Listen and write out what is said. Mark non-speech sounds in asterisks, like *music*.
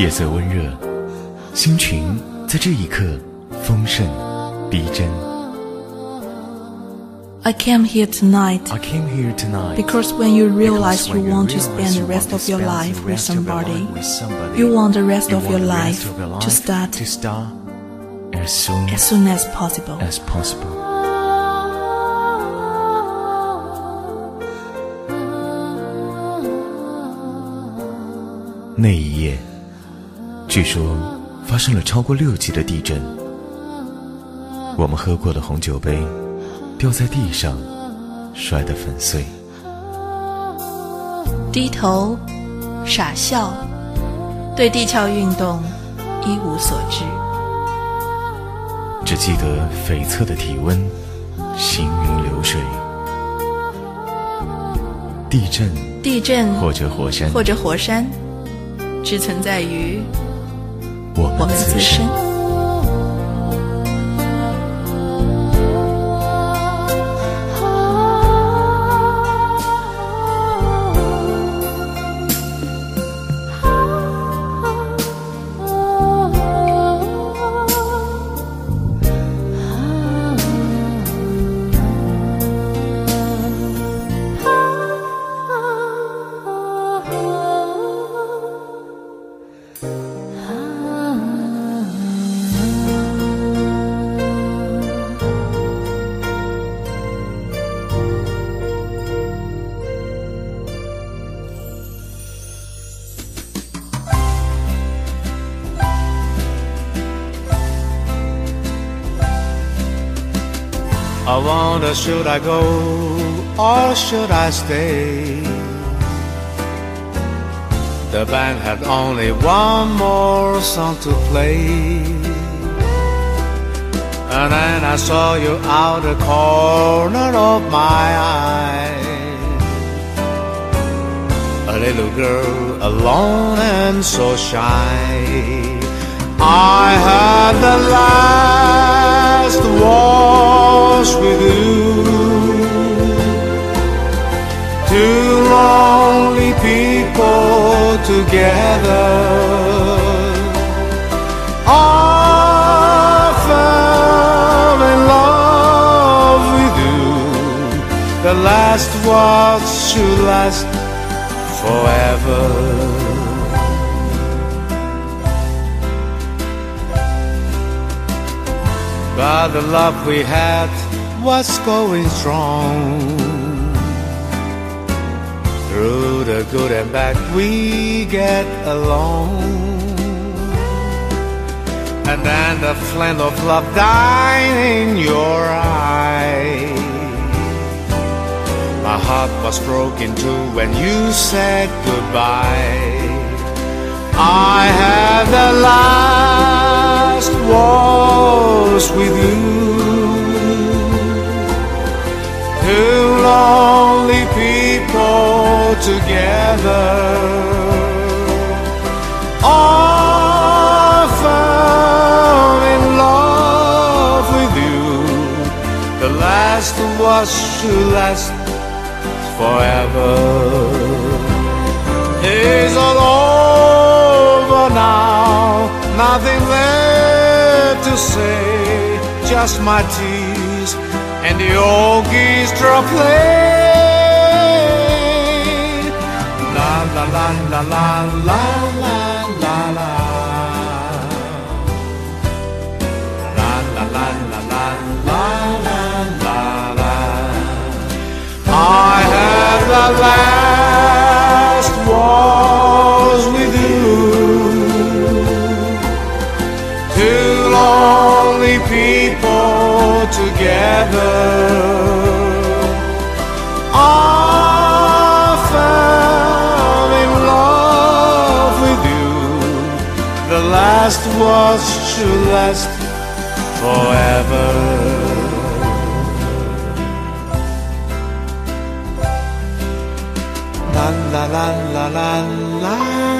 夜色温热，心情在这一刻丰盛逼真。 I came here tonight I came here tonight because when you realize because you when you want to realize spend the you rest want of to your spend life the with rest of your somebody, life with somebody, you want the rest you of want your the life rest of your to life start to start as soon as soon as possible. as possible. 那一夜， *laughs* 据说发生了超过六级的地震。我们喝过的红酒杯掉在地上，摔得粉碎。低头，傻笑，对地壳运动一无所知。只记得悱恻的体温，行云流水。地震地震或者火山，或者火山，只存在于我们自身。I wonder should I go or should I stay? The band had only one more song to play. And then I saw you out the corner of my eye. A little girl alone and so shy. I had the last waltz with you. Two lonely people together. I fell in love with you. The last waltz should last forever. But the love we had was going strong. Through the good and bad, we get along. And then the flame of love died in your eye. My heart was broken too when you said goodbye. I had the last waltz with you. Two lonely people together. I in love with you. The last was should last forever. It's all over now, nothing to say just my tears and the old geestra play. La la la la la la la la. Last was to last forever. La la la la la la la